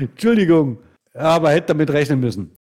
Entschuldigung, aber hätte damit rechnen müssen.